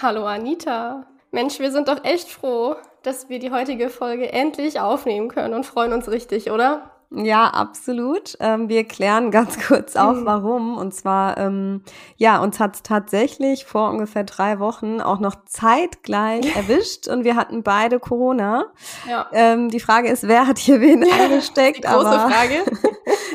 Hallo Anita. Mensch, wir sind doch echt froh, dass wir die heutige Folge endlich aufnehmen können und freuen uns richtig, oder? Ja, absolut. Ähm, wir klären ganz kurz auf, mhm. warum. Und zwar, ähm, ja, uns hat es tatsächlich vor ungefähr drei Wochen auch noch zeitgleich erwischt und wir hatten beide Corona. Ja. Ähm, die Frage ist, wer hat hier wen angesteckt? Die große aber Frage.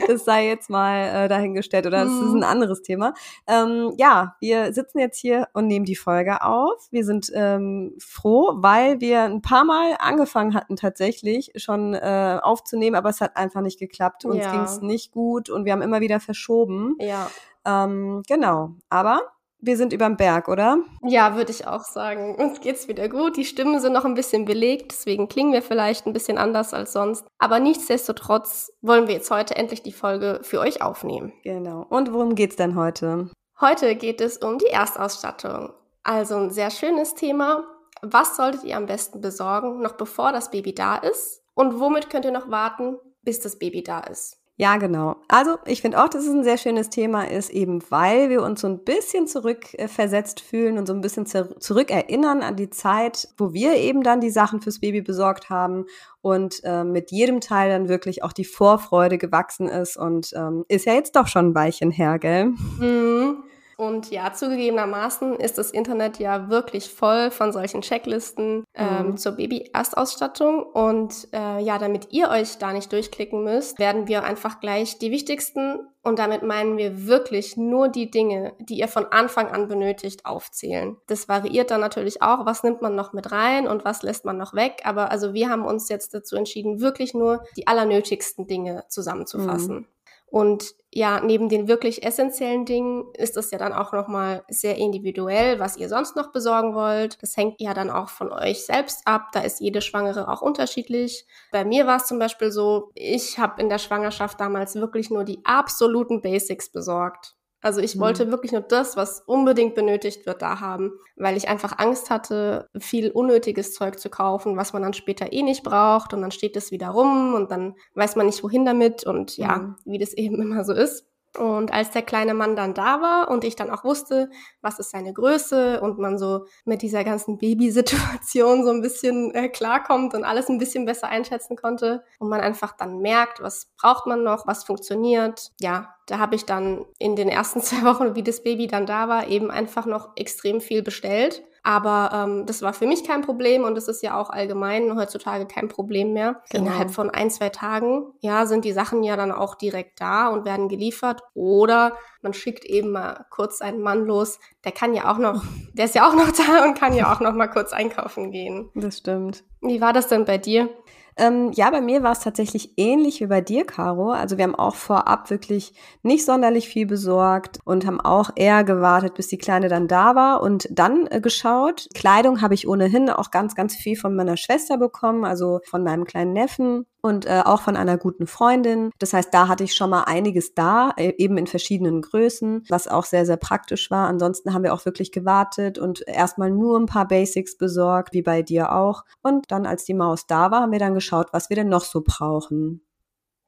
Das sei jetzt mal äh, dahingestellt oder mhm. das ist ein anderes Thema. Ähm, ja, wir sitzen jetzt hier und nehmen die Folge auf. Wir sind ähm, froh, weil wir ein paar Mal angefangen hatten tatsächlich schon äh, aufzunehmen, aber es hat einfach nicht geklappt. Uns ja. ging es nicht gut und wir haben immer wieder verschoben. Ja. Ähm, genau. Aber wir sind überm Berg, oder? Ja, würde ich auch sagen. Uns geht's wieder gut. Die Stimmen sind noch ein bisschen belegt, deswegen klingen wir vielleicht ein bisschen anders als sonst. Aber nichtsdestotrotz wollen wir jetzt heute endlich die Folge für euch aufnehmen. Genau. Und worum geht's denn heute? Heute geht es um die Erstausstattung. Also ein sehr schönes Thema. Was solltet ihr am besten besorgen, noch bevor das Baby da ist? Und womit könnt ihr noch warten, bis das Baby da ist. Ja, genau. Also ich finde auch, dass es ein sehr schönes Thema ist, eben weil wir uns so ein bisschen zurückversetzt fühlen und so ein bisschen zurückerinnern an die Zeit, wo wir eben dann die Sachen fürs Baby besorgt haben und äh, mit jedem Teil dann wirklich auch die Vorfreude gewachsen ist und ähm, ist ja jetzt doch schon ein Weilchen her, gell? Mhm. Und ja, zugegebenermaßen ist das Internet ja wirklich voll von solchen Checklisten ähm, mhm. zur Baby-Erstausstattung. Und äh, ja, damit ihr euch da nicht durchklicken müsst, werden wir einfach gleich die wichtigsten und damit meinen wir wirklich nur die Dinge, die ihr von Anfang an benötigt, aufzählen. Das variiert dann natürlich auch, was nimmt man noch mit rein und was lässt man noch weg. Aber also wir haben uns jetzt dazu entschieden, wirklich nur die allernötigsten Dinge zusammenzufassen. Mhm. Und ja, neben den wirklich essentiellen Dingen ist es ja dann auch nochmal sehr individuell, was ihr sonst noch besorgen wollt. Das hängt ja dann auch von euch selbst ab. Da ist jede Schwangere auch unterschiedlich. Bei mir war es zum Beispiel so, ich habe in der Schwangerschaft damals wirklich nur die absoluten Basics besorgt. Also ich wollte mhm. wirklich nur das, was unbedingt benötigt wird, da haben, weil ich einfach Angst hatte, viel unnötiges Zeug zu kaufen, was man dann später eh nicht braucht und dann steht es wieder rum und dann weiß man nicht wohin damit und ja, mhm. wie das eben immer so ist. Und als der kleine Mann dann da war und ich dann auch wusste, was ist seine Größe und man so mit dieser ganzen Babysituation so ein bisschen äh, klarkommt und alles ein bisschen besser einschätzen konnte und man einfach dann merkt, was braucht man noch, was funktioniert, ja, da habe ich dann in den ersten zwei Wochen, wie das Baby dann da war, eben einfach noch extrem viel bestellt aber ähm, das war für mich kein Problem und das ist ja auch allgemein heutzutage kein Problem mehr. Genau. Innerhalb von ein, zwei Tagen, ja, sind die Sachen ja dann auch direkt da und werden geliefert. Oder man schickt eben mal kurz einen Mann los. Der kann ja auch noch, der ist ja auch noch da und kann ja auch noch mal kurz einkaufen gehen. Das stimmt. Wie war das denn bei dir? Ähm, ja, bei mir war es tatsächlich ähnlich wie bei dir, Caro. Also wir haben auch vorab wirklich nicht sonderlich viel besorgt und haben auch eher gewartet, bis die Kleine dann da war und dann äh, geschaut. Kleidung habe ich ohnehin auch ganz, ganz viel von meiner Schwester bekommen, also von meinem kleinen Neffen und äh, auch von einer guten Freundin. Das heißt, da hatte ich schon mal einiges da, äh, eben in verschiedenen Größen, was auch sehr, sehr praktisch war. Ansonsten haben wir auch wirklich gewartet und erstmal nur ein paar Basics besorgt, wie bei dir auch. Und dann, als die Maus da war, haben wir dann geschaut, was wir denn noch so brauchen.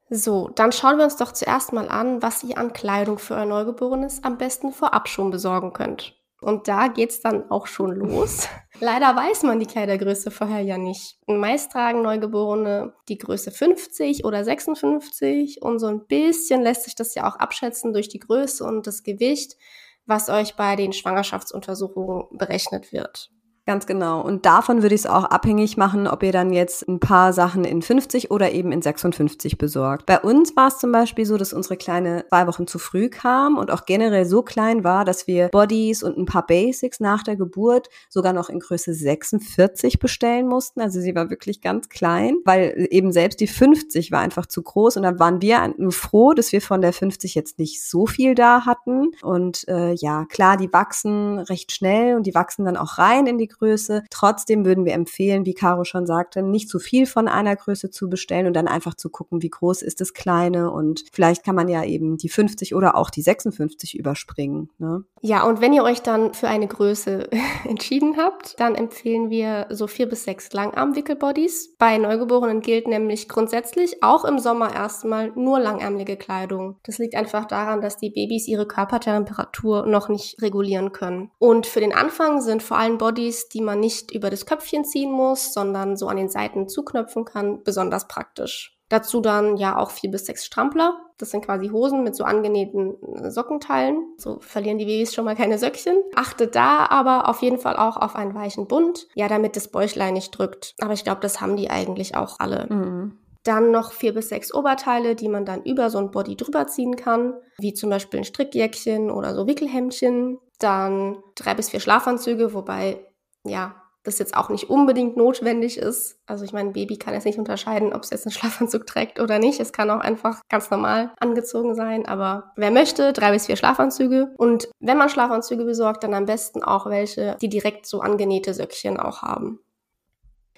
So, dann schauen wir uns doch zuerst mal an, was ihr an Kleidung für euer Neugeborenes am besten vorab schon besorgen könnt. Und da geht's dann auch schon los. Leider weiß man die Kleidergröße vorher ja nicht. Meist tragen Neugeborene die Größe 50 oder 56 und so ein bisschen lässt sich das ja auch abschätzen durch die Größe und das Gewicht, was euch bei den Schwangerschaftsuntersuchungen berechnet wird. Ganz genau. Und davon würde ich es auch abhängig machen, ob ihr dann jetzt ein paar Sachen in 50 oder eben in 56 besorgt. Bei uns war es zum Beispiel so, dass unsere Kleine zwei Wochen zu früh kam und auch generell so klein war, dass wir Bodies und ein paar Basics nach der Geburt sogar noch in Größe 46 bestellen mussten. Also sie war wirklich ganz klein, weil eben selbst die 50 war einfach zu groß und dann waren wir nur froh, dass wir von der 50 jetzt nicht so viel da hatten. Und äh, ja, klar, die wachsen recht schnell und die wachsen dann auch rein in die Größe. Trotzdem würden wir empfehlen, wie Caro schon sagte, nicht zu viel von einer Größe zu bestellen und dann einfach zu gucken, wie groß ist das Kleine und vielleicht kann man ja eben die 50 oder auch die 56 überspringen. Ne? Ja, und wenn ihr euch dann für eine Größe entschieden habt, dann empfehlen wir so vier bis sechs Langarm-Wickelbodies. Bei Neugeborenen gilt nämlich grundsätzlich auch im Sommer erstmal nur langärmelige Kleidung. Das liegt einfach daran, dass die Babys ihre Körpertemperatur noch nicht regulieren können. Und für den Anfang sind vor allem Bodies die man nicht über das Köpfchen ziehen muss, sondern so an den Seiten zuknöpfen kann, besonders praktisch. Dazu dann ja auch vier bis sechs Strampler. Das sind quasi Hosen mit so angenähten äh, Sockenteilen. So verlieren die Babys schon mal keine Söckchen. Achtet da aber auf jeden Fall auch auf einen weichen Bund. Ja, damit das Bäuchlein nicht drückt. Aber ich glaube, das haben die eigentlich auch alle. Mhm. Dann noch vier bis sechs Oberteile, die man dann über so ein Body drüber ziehen kann, wie zum Beispiel ein Strickjäckchen oder so Wickelhemdchen. Dann drei bis vier Schlafanzüge, wobei ja, das jetzt auch nicht unbedingt notwendig ist. Also ich meine, ein Baby kann jetzt nicht unterscheiden, ob es jetzt einen Schlafanzug trägt oder nicht. Es kann auch einfach ganz normal angezogen sein. Aber wer möchte, drei bis vier Schlafanzüge. Und wenn man Schlafanzüge besorgt, dann am besten auch welche, die direkt so angenähte Söckchen auch haben.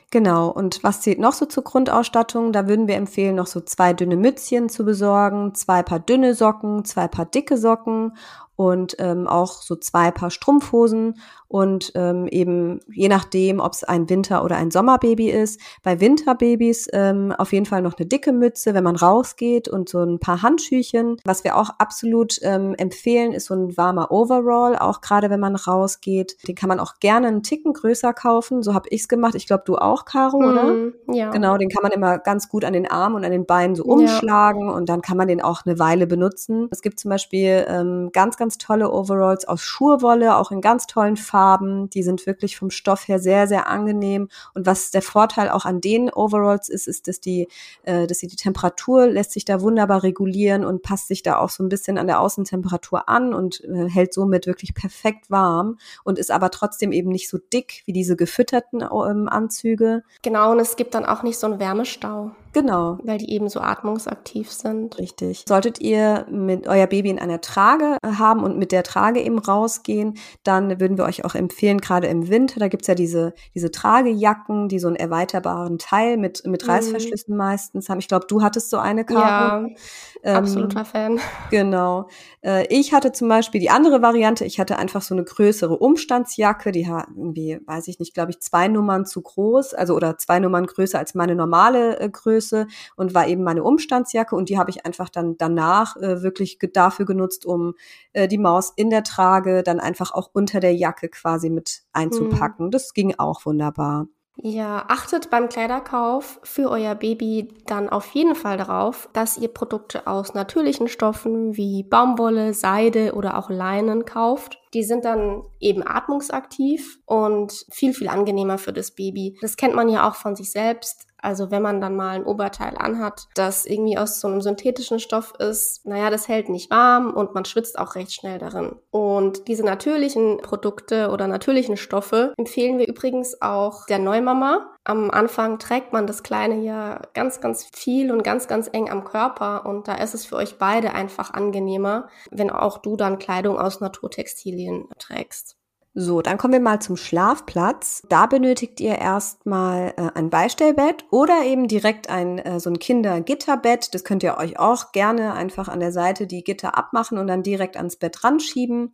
Genau, und was zählt noch so zur Grundausstattung? Da würden wir empfehlen, noch so zwei dünne Mützchen zu besorgen, zwei paar dünne Socken, zwei paar dicke Socken und ähm, auch so zwei Paar Strumpfhosen und ähm, eben je nachdem, ob es ein Winter- oder ein Sommerbaby ist. Bei Winterbabys ähm, auf jeden Fall noch eine dicke Mütze, wenn man rausgeht und so ein paar Handschüchen. Was wir auch absolut ähm, empfehlen, ist so ein warmer Overall, auch gerade wenn man rausgeht. Den kann man auch gerne einen Ticken größer kaufen. So habe ich's gemacht. Ich glaube, du auch, Caro, mhm, oder? Ja. Genau, den kann man immer ganz gut an den Armen und an den Beinen so umschlagen ja. und dann kann man den auch eine Weile benutzen. Es gibt zum Beispiel ähm, ganz, ganz ganz tolle Overalls aus Schurwolle, auch in ganz tollen Farben. Die sind wirklich vom Stoff her sehr, sehr angenehm. Und was der Vorteil auch an den Overalls ist, ist, dass die, äh, dass die Temperatur lässt sich da wunderbar regulieren und passt sich da auch so ein bisschen an der Außentemperatur an und äh, hält somit wirklich perfekt warm und ist aber trotzdem eben nicht so dick wie diese gefütterten ähm, Anzüge. Genau, und es gibt dann auch nicht so einen Wärmestau. Genau. Weil die eben so atmungsaktiv sind. Richtig. Solltet ihr mit euer Baby in einer Trage haben und mit der Trage eben rausgehen, dann würden wir euch auch empfehlen, gerade im Winter, da gibt's ja diese, diese Tragejacken, die so einen erweiterbaren Teil mit, mit mhm. Reißverschlüssen mhm. meistens haben. Ich glaube, du hattest so eine Karte. Ja, ähm, absoluter Fan. Genau. Äh, ich hatte zum Beispiel die andere Variante, ich hatte einfach so eine größere Umstandsjacke, die hat irgendwie, weiß ich nicht, glaube ich, zwei Nummern zu groß, also oder zwei Nummern größer als meine normale äh, Größe Größe und war eben meine Umstandsjacke und die habe ich einfach dann danach äh, wirklich dafür genutzt, um äh, die Maus in der Trage dann einfach auch unter der Jacke quasi mit einzupacken. Mhm. Das ging auch wunderbar. Ja, achtet beim Kleiderkauf für euer Baby dann auf jeden Fall darauf, dass ihr Produkte aus natürlichen Stoffen wie Baumwolle, Seide oder auch Leinen kauft. Die sind dann eben atmungsaktiv und viel, viel angenehmer für das Baby. Das kennt man ja auch von sich selbst. Also wenn man dann mal ein Oberteil anhat, das irgendwie aus so einem synthetischen Stoff ist, naja, das hält nicht warm und man schwitzt auch recht schnell darin. Und diese natürlichen Produkte oder natürlichen Stoffe empfehlen wir übrigens auch der Neumama. Am Anfang trägt man das Kleine ja ganz, ganz viel und ganz, ganz eng am Körper und da ist es für euch beide einfach angenehmer, wenn auch du dann Kleidung aus Naturtextilien trägst. So, dann kommen wir mal zum Schlafplatz. Da benötigt ihr erstmal äh, ein Beistellbett oder eben direkt ein äh, so ein Kindergitterbett. Das könnt ihr euch auch gerne einfach an der Seite die Gitter abmachen und dann direkt ans Bett ranschieben.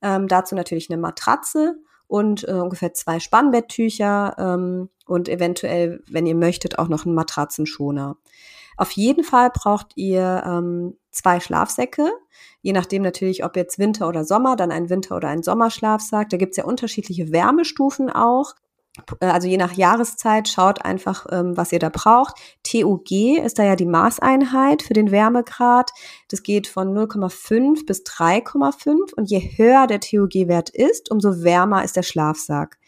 Ähm, dazu natürlich eine Matratze und äh, ungefähr zwei Spannbetttücher ähm, und eventuell, wenn ihr möchtet, auch noch einen Matratzenschoner. Auf jeden Fall braucht ihr ähm, zwei Schlafsäcke, je nachdem natürlich, ob jetzt Winter oder Sommer, dann ein Winter- oder ein Sommerschlafsack. Da gibt's ja unterschiedliche Wärmestufen auch. Äh, also je nach Jahreszeit schaut einfach, ähm, was ihr da braucht. TUG ist da ja die Maßeinheit für den Wärmegrad. Das geht von 0,5 bis 3,5 und je höher der TUG-Wert ist, umso wärmer ist der Schlafsack.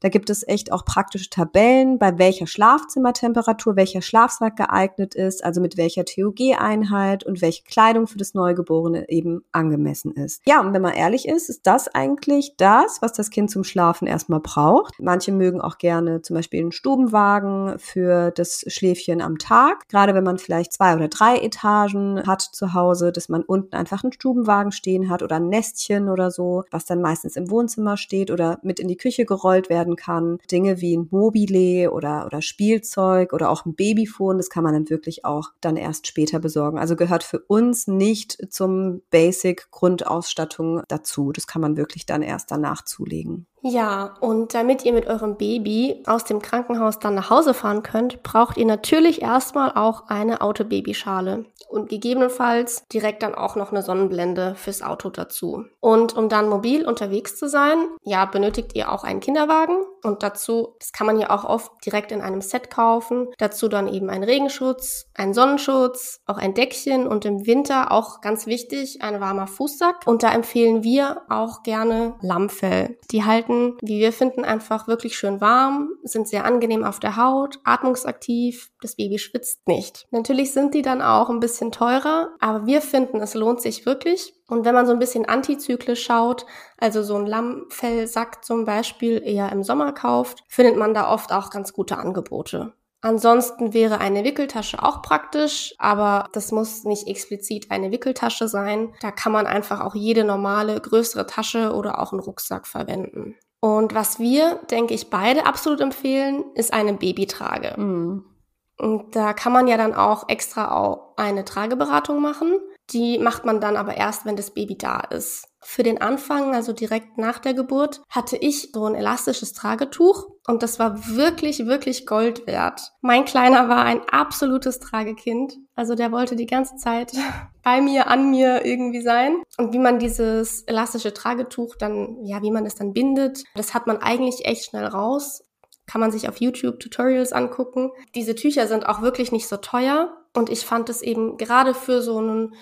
Da gibt es echt auch praktische Tabellen, bei welcher Schlafzimmertemperatur welcher Schlafsack geeignet ist, also mit welcher TUG-Einheit und welche Kleidung für das Neugeborene eben angemessen ist. Ja, und wenn man ehrlich ist, ist das eigentlich das, was das Kind zum Schlafen erstmal braucht. Manche mögen auch gerne zum Beispiel einen Stubenwagen für das Schläfchen am Tag. Gerade wenn man vielleicht zwei oder drei Etagen hat zu Hause, dass man unten einfach einen Stubenwagen stehen hat oder ein Nestchen oder so, was dann meistens im Wohnzimmer steht oder mit in die Küche gerollt werden kann. Dinge wie ein Mobile oder, oder Spielzeug oder auch ein Babyphone, das kann man dann wirklich auch dann erst später besorgen. Also gehört für uns nicht zum Basic Grundausstattung dazu. Das kann man wirklich dann erst danach zulegen. Ja, und damit ihr mit eurem Baby aus dem Krankenhaus dann nach Hause fahren könnt, braucht ihr natürlich erstmal auch eine Autobabyschale und gegebenenfalls direkt dann auch noch eine Sonnenblende fürs Auto dazu. Und um dann mobil unterwegs zu sein, ja, benötigt ihr auch einen Kinderwagen und dazu, das kann man ja auch oft direkt in einem Set kaufen, dazu dann eben ein Regenschutz, ein Sonnenschutz, auch ein Deckchen und im Winter auch ganz wichtig, ein warmer Fußsack und da empfehlen wir auch gerne Lammfell. Die halten wie wir finden, einfach wirklich schön warm, sind sehr angenehm auf der Haut, atmungsaktiv, das Baby schwitzt nicht. Natürlich sind die dann auch ein bisschen teurer, aber wir finden, es lohnt sich wirklich. Und wenn man so ein bisschen antizyklisch schaut, also so ein Lammfellsack zum Beispiel eher im Sommer kauft, findet man da oft auch ganz gute Angebote. Ansonsten wäre eine Wickeltasche auch praktisch, aber das muss nicht explizit eine Wickeltasche sein. Da kann man einfach auch jede normale größere Tasche oder auch einen Rucksack verwenden. Und was wir, denke ich, beide absolut empfehlen, ist eine Babytrage. Mhm. Und da kann man ja dann auch extra auch eine Trageberatung machen. Die macht man dann aber erst, wenn das Baby da ist. Für den Anfang, also direkt nach der Geburt, hatte ich so ein elastisches Tragetuch und das war wirklich, wirklich Gold wert. Mein Kleiner war ein absolutes Tragekind. Also der wollte die ganze Zeit bei mir, an mir irgendwie sein. Und wie man dieses elastische Tragetuch dann, ja, wie man es dann bindet, das hat man eigentlich echt schnell raus kann man sich auf YouTube Tutorials angucken. Diese Tücher sind auch wirklich nicht so teuer und ich fand es eben gerade für so einen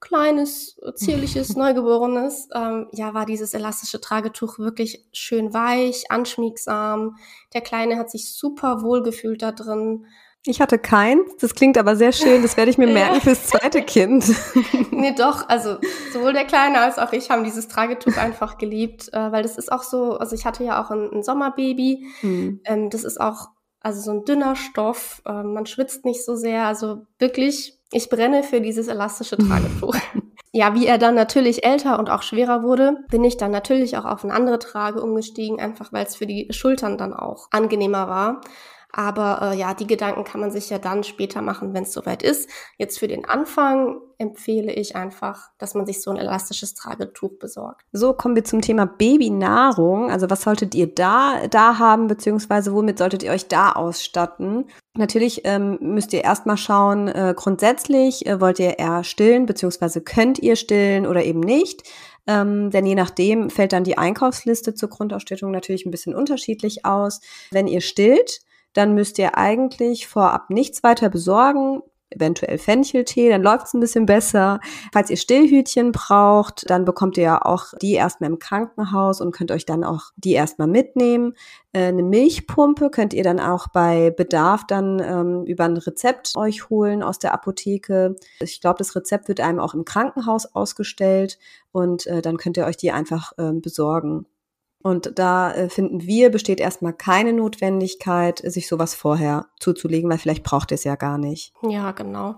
kleines, zierliches, Neugeborenes, ähm, ja, war dieses elastische Tragetuch wirklich schön weich, anschmiegsam. Der Kleine hat sich super wohl gefühlt da drin. Ich hatte keins, das klingt aber sehr schön, das werde ich mir merken fürs zweite Kind. nee, doch, also sowohl der Kleine als auch ich haben dieses Tragetuch einfach geliebt, äh, weil das ist auch so, also ich hatte ja auch ein, ein Sommerbaby, hm. ähm, das ist auch also so ein dünner Stoff, äh, man schwitzt nicht so sehr, also wirklich ich brenne für dieses elastische Tragetuch. ja, wie er dann natürlich älter und auch schwerer wurde, bin ich dann natürlich auch auf eine andere Trage umgestiegen, einfach weil es für die Schultern dann auch angenehmer war. Aber äh, ja, die Gedanken kann man sich ja dann später machen, wenn es soweit ist. Jetzt für den Anfang empfehle ich einfach, dass man sich so ein elastisches Tragetuch besorgt. So kommen wir zum Thema Babynahrung. Also was solltet ihr da da haben, beziehungsweise womit solltet ihr euch da ausstatten? Natürlich ähm, müsst ihr erstmal schauen, äh, grundsätzlich äh, wollt ihr eher stillen, beziehungsweise könnt ihr stillen oder eben nicht. Ähm, denn je nachdem fällt dann die Einkaufsliste zur Grundausstattung natürlich ein bisschen unterschiedlich aus. Wenn ihr stillt, dann müsst ihr eigentlich vorab nichts weiter besorgen eventuell Fencheltee, dann läuft es ein bisschen besser. Falls ihr Stillhütchen braucht, dann bekommt ihr ja auch die erstmal im Krankenhaus und könnt euch dann auch die erstmal mitnehmen. Äh, eine Milchpumpe könnt ihr dann auch bei Bedarf dann ähm, über ein Rezept euch holen aus der Apotheke. Ich glaube, das Rezept wird einem auch im Krankenhaus ausgestellt und äh, dann könnt ihr euch die einfach äh, besorgen. Und da äh, finden wir, besteht erstmal keine Notwendigkeit, sich sowas vorher zuzulegen, weil vielleicht braucht ihr es ja gar nicht. Ja, genau.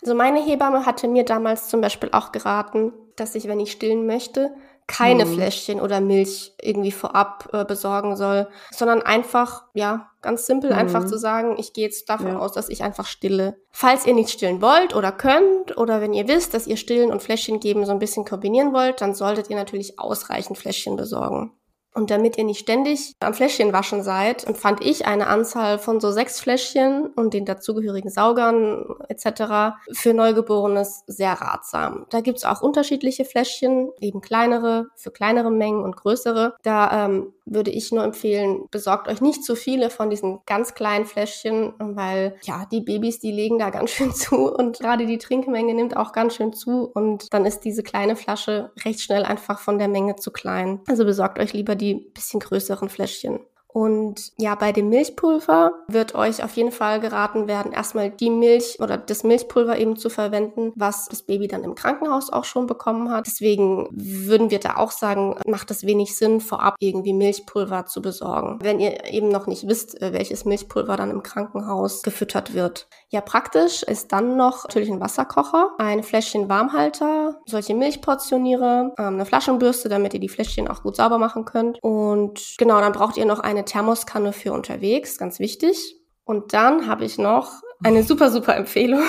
Also meine Hebamme hatte mir damals zum Beispiel auch geraten, dass ich, wenn ich stillen möchte, keine hm. Fläschchen oder Milch irgendwie vorab äh, besorgen soll, sondern einfach, ja, ganz simpel, hm. einfach zu sagen, ich gehe jetzt davon ja. aus, dass ich einfach stille. Falls ihr nicht stillen wollt oder könnt oder wenn ihr wisst, dass ihr stillen und Fläschchen geben so ein bisschen kombinieren wollt, dann solltet ihr natürlich ausreichend Fläschchen besorgen. Und damit ihr nicht ständig am Fläschchen waschen seid, empfand ich eine Anzahl von so sechs Fläschchen und den dazugehörigen Saugern etc. für Neugeborenes sehr ratsam. Da gibt's auch unterschiedliche Fläschchen, eben kleinere für kleinere Mengen und größere. Da ähm, würde ich nur empfehlen, besorgt euch nicht zu viele von diesen ganz kleinen Fläschchen, weil ja, die Babys, die legen da ganz schön zu und gerade die Trinkmenge nimmt auch ganz schön zu und dann ist diese kleine Flasche recht schnell einfach von der Menge zu klein. Also besorgt euch lieber die bisschen größeren Fläschchen. Und ja, bei dem Milchpulver wird euch auf jeden Fall geraten werden, erstmal die Milch oder das Milchpulver eben zu verwenden, was das Baby dann im Krankenhaus auch schon bekommen hat. Deswegen würden wir da auch sagen, macht es wenig Sinn, vorab irgendwie Milchpulver zu besorgen, wenn ihr eben noch nicht wisst, äh, welches Milchpulver dann im Krankenhaus gefüttert wird. Ja, praktisch ist dann noch natürlich ein Wasserkocher, ein Fläschchen Warmhalter, solche Milchportioniere, ähm, eine Flaschenbürste, damit ihr die Fläschchen auch gut sauber machen könnt. Und genau, dann braucht ihr noch eine Thermoskanne für unterwegs, ganz wichtig. Und dann habe ich noch eine super, super Empfehlung.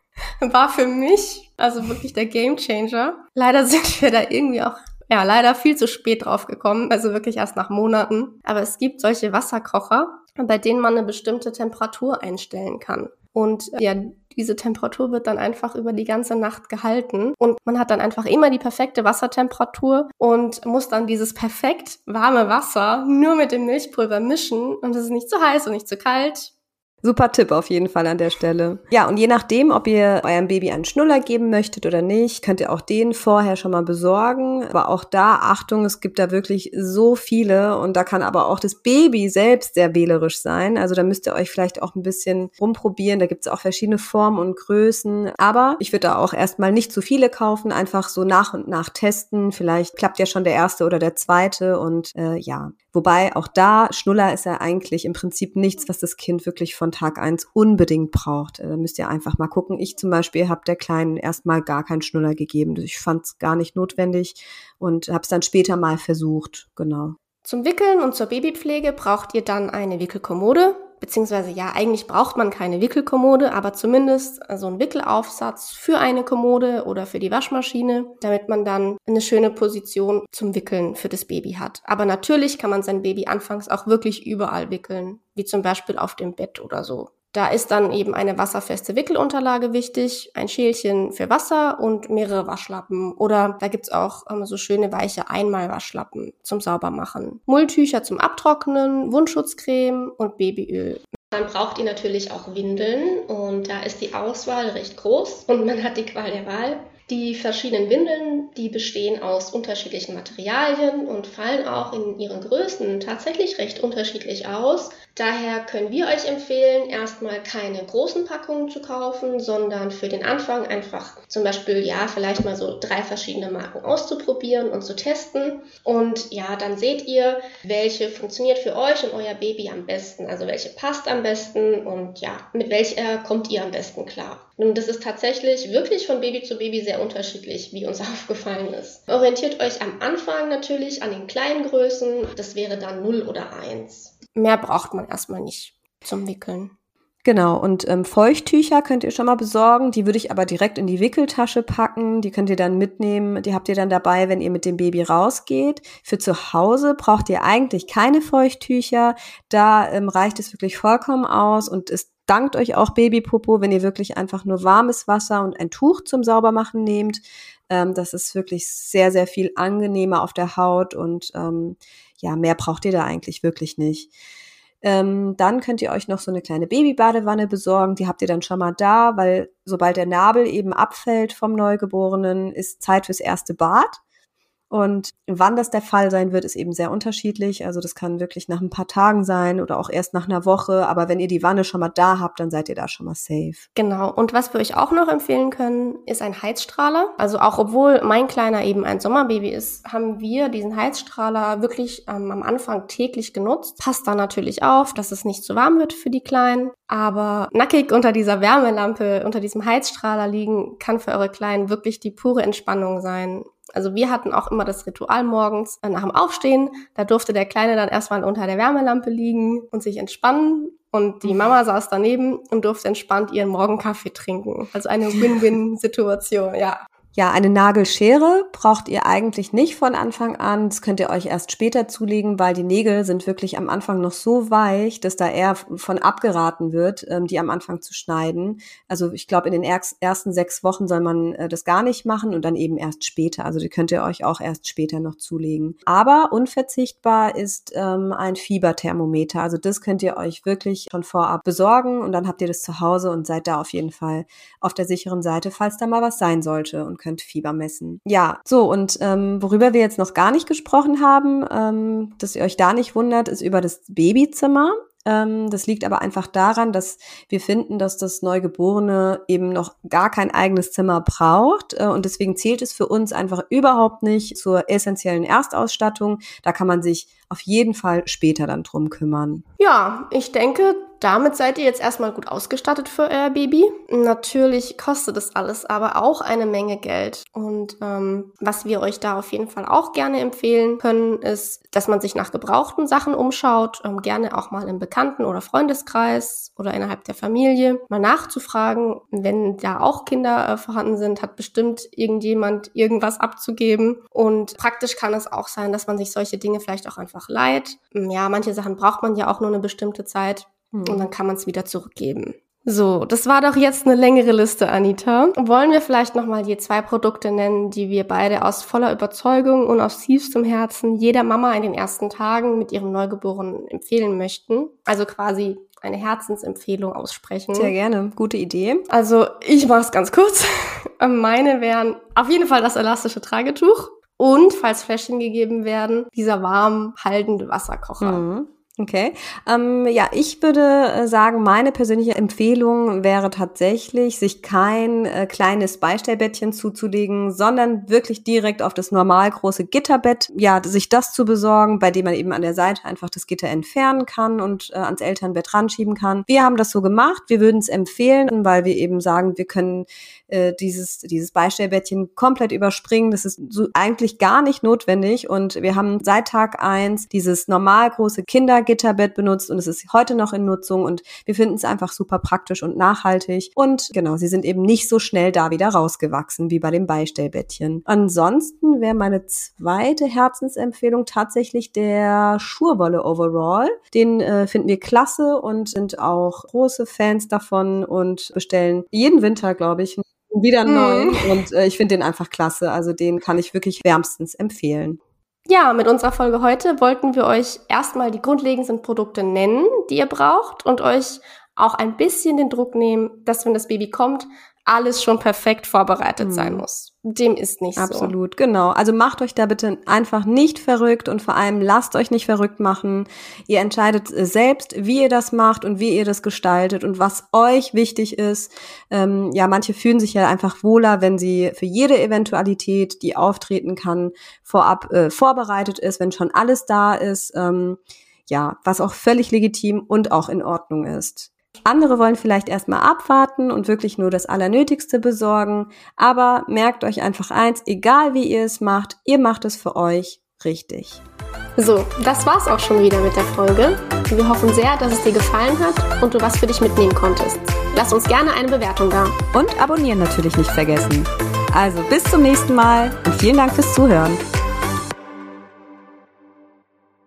War für mich also wirklich der Game Changer. Leider sind wir da irgendwie auch ja, leider viel zu spät drauf gekommen, also wirklich erst nach Monaten. Aber es gibt solche Wasserkocher, bei denen man eine bestimmte Temperatur einstellen kann. Und ja, diese Temperatur wird dann einfach über die ganze Nacht gehalten. Und man hat dann einfach immer die perfekte Wassertemperatur und muss dann dieses perfekt warme Wasser nur mit dem Milchpulver mischen. Und es ist nicht zu heiß und nicht zu kalt Super Tipp auf jeden Fall an der Stelle. Ja, und je nachdem, ob ihr eurem Baby einen Schnuller geben möchtet oder nicht, könnt ihr auch den vorher schon mal besorgen. Aber auch da, Achtung, es gibt da wirklich so viele und da kann aber auch das Baby selbst sehr wählerisch sein. Also da müsst ihr euch vielleicht auch ein bisschen rumprobieren. Da gibt es auch verschiedene Formen und Größen. Aber ich würde da auch erstmal nicht zu viele kaufen, einfach so nach und nach testen. Vielleicht klappt ja schon der erste oder der zweite und äh, ja. Wobei auch da, Schnuller ist ja eigentlich im Prinzip nichts, was das Kind wirklich von Tag eins unbedingt braucht. Äh, da müsst ihr einfach mal gucken. Ich zum Beispiel habe der Kleinen erstmal gar keinen Schnuller gegeben. Ich fand es gar nicht notwendig und habe es dann später mal versucht. Genau. Zum Wickeln und zur Babypflege braucht ihr dann eine Wickelkommode, beziehungsweise ja, eigentlich braucht man keine Wickelkommode, aber zumindest so also einen Wickelaufsatz für eine Kommode oder für die Waschmaschine, damit man dann eine schöne Position zum Wickeln für das Baby hat. Aber natürlich kann man sein Baby anfangs auch wirklich überall wickeln, wie zum Beispiel auf dem Bett oder so. Da ist dann eben eine wasserfeste Wickelunterlage wichtig, ein Schälchen für Wasser und mehrere Waschlappen. Oder da gibt's auch ähm, so schöne weiche Einmalwaschlappen zum Saubermachen. Mulltücher zum Abtrocknen, Wundschutzcreme und Babyöl. Dann braucht ihr natürlich auch Windeln und da ist die Auswahl recht groß und man hat die Qual der Wahl. Die verschiedenen Windeln, die bestehen aus unterschiedlichen Materialien und fallen auch in ihren Größen tatsächlich recht unterschiedlich aus. Daher können wir euch empfehlen, erstmal keine großen Packungen zu kaufen, sondern für den Anfang einfach zum Beispiel, ja, vielleicht mal so drei verschiedene Marken auszuprobieren und zu testen. Und ja, dann seht ihr, welche funktioniert für euch und euer Baby am besten, also welche passt am besten und ja, mit welcher kommt ihr am besten klar. Nun, das ist tatsächlich wirklich von Baby zu Baby sehr unterschiedlich, wie uns aufgefallen ist. Orientiert euch am Anfang natürlich an den kleinen Größen, das wäre dann 0 oder 1 mehr braucht man erstmal nicht zum Wickeln. Genau, und ähm, Feuchttücher könnt ihr schon mal besorgen. Die würde ich aber direkt in die Wickeltasche packen. Die könnt ihr dann mitnehmen. Die habt ihr dann dabei, wenn ihr mit dem Baby rausgeht. Für zu Hause braucht ihr eigentlich keine Feuchttücher. Da ähm, reicht es wirklich vollkommen aus und es dankt euch auch Babypopo, wenn ihr wirklich einfach nur warmes Wasser und ein Tuch zum Saubermachen nehmt. Ähm, das ist wirklich sehr, sehr viel angenehmer auf der Haut und ähm, ja, mehr braucht ihr da eigentlich wirklich nicht. Ähm, dann könnt ihr euch noch so eine kleine Babybadewanne besorgen. Die habt ihr dann schon mal da, weil sobald der Nabel eben abfällt vom Neugeborenen, ist Zeit fürs erste Bad. Und wann das der Fall sein wird, ist eben sehr unterschiedlich. Also das kann wirklich nach ein paar Tagen sein oder auch erst nach einer Woche. Aber wenn ihr die Wanne schon mal da habt, dann seid ihr da schon mal safe. Genau. Und was wir euch auch noch empfehlen können, ist ein Heizstrahler. Also auch obwohl mein Kleiner eben ein Sommerbaby ist, haben wir diesen Heizstrahler wirklich ähm, am Anfang täglich genutzt. Passt da natürlich auf, dass es nicht zu warm wird für die Kleinen. Aber nackig unter dieser Wärmelampe, unter diesem Heizstrahler liegen, kann für eure Kleinen wirklich die pure Entspannung sein. Also wir hatten auch immer das Ritual morgens äh, nach dem Aufstehen. Da durfte der Kleine dann erstmal unter der Wärmelampe liegen und sich entspannen. Und die Mama saß daneben und durfte entspannt ihren Morgenkaffee trinken. Also eine Win-Win-Situation, ja. Ja, eine Nagelschere braucht ihr eigentlich nicht von Anfang an. Das könnt ihr euch erst später zulegen, weil die Nägel sind wirklich am Anfang noch so weich, dass da eher von abgeraten wird, ähm, die am Anfang zu schneiden. Also ich glaube, in den ersten sechs Wochen soll man äh, das gar nicht machen und dann eben erst später. Also die könnt ihr euch auch erst später noch zulegen. Aber unverzichtbar ist ähm, ein Fieberthermometer. Also das könnt ihr euch wirklich schon vorab besorgen und dann habt ihr das zu Hause und seid da auf jeden Fall auf der sicheren Seite, falls da mal was sein sollte. Und könnt Fieber messen. Ja, so und ähm, worüber wir jetzt noch gar nicht gesprochen haben, ähm, dass ihr euch da nicht wundert, ist über das Babyzimmer. Ähm, das liegt aber einfach daran, dass wir finden, dass das Neugeborene eben noch gar kein eigenes Zimmer braucht. Äh, und deswegen zählt es für uns einfach überhaupt nicht zur essentiellen Erstausstattung. Da kann man sich auf jeden Fall später dann drum kümmern. Ja, ich denke, damit seid ihr jetzt erstmal gut ausgestattet für euer Baby. Natürlich kostet das alles aber auch eine Menge Geld. Und ähm, was wir euch da auf jeden Fall auch gerne empfehlen können, ist, dass man sich nach gebrauchten Sachen umschaut, ähm, gerne auch mal im Bekannten- oder Freundeskreis oder innerhalb der Familie mal nachzufragen. Wenn da auch Kinder äh, vorhanden sind, hat bestimmt irgendjemand irgendwas abzugeben. Und praktisch kann es auch sein, dass man sich solche Dinge vielleicht auch einfach leiht. Ja, manche Sachen braucht man ja auch nur eine bestimmte Zeit. Und dann kann man es wieder zurückgeben. So, das war doch jetzt eine längere Liste, Anita. Wollen wir vielleicht nochmal die zwei Produkte nennen, die wir beide aus voller Überzeugung und aus tiefstem Herzen jeder Mama in den ersten Tagen mit ihrem Neugeborenen empfehlen möchten? Also quasi eine Herzensempfehlung aussprechen. Sehr gerne, gute Idee. Also ich mache es ganz kurz. Meine wären auf jeden Fall das elastische Tragetuch und, falls Fläschchen gegeben werden, dieser warm haltende Wasserkocher. Mhm. Okay. Ähm, ja, ich würde äh, sagen, meine persönliche Empfehlung wäre tatsächlich, sich kein äh, kleines Beistellbettchen zuzulegen, sondern wirklich direkt auf das normal große Gitterbett, ja, sich das zu besorgen, bei dem man eben an der Seite einfach das Gitter entfernen kann und äh, ans Elternbett ranschieben kann. Wir haben das so gemacht. Wir würden es empfehlen, weil wir eben sagen, wir können äh, dieses, dieses Beistellbettchen komplett überspringen. Das ist so eigentlich gar nicht notwendig. Und wir haben seit Tag eins dieses normal große Kindergitterbett benutzt und es ist heute noch in Nutzung und wir finden es einfach super praktisch und nachhaltig. Und genau, sie sind eben nicht so schnell da wieder rausgewachsen wie bei dem Beistellbettchen. Ansonsten wäre meine zweite Herzensempfehlung tatsächlich der Schurwolle Overall. Den äh, finden wir klasse und sind auch große Fans davon und bestellen jeden Winter, glaube ich, wieder neu. Mhm. Und äh, ich finde den einfach klasse. Also den kann ich wirklich wärmstens empfehlen. Ja, mit unserer Folge heute wollten wir euch erstmal die grundlegendsten Produkte nennen, die ihr braucht und euch auch ein bisschen den Druck nehmen, dass wenn das Baby kommt, alles schon perfekt vorbereitet mhm. sein muss. Dem ist nicht Absolut, so. Absolut, genau. Also macht euch da bitte einfach nicht verrückt und vor allem lasst euch nicht verrückt machen. Ihr entscheidet selbst, wie ihr das macht und wie ihr das gestaltet und was euch wichtig ist. Ähm, ja, manche fühlen sich ja einfach wohler, wenn sie für jede Eventualität, die auftreten kann, vorab äh, vorbereitet ist, wenn schon alles da ist. Ähm, ja, was auch völlig legitim und auch in Ordnung ist. Andere wollen vielleicht erstmal abwarten und wirklich nur das Allernötigste besorgen, aber merkt euch einfach eins, egal wie ihr es macht, ihr macht es für euch richtig. So, das war's auch schon wieder mit der Folge. Wir hoffen sehr, dass es dir gefallen hat und du was für dich mitnehmen konntest. Lass uns gerne eine Bewertung da. Und abonnieren natürlich nicht vergessen. Also bis zum nächsten Mal und vielen Dank fürs Zuhören.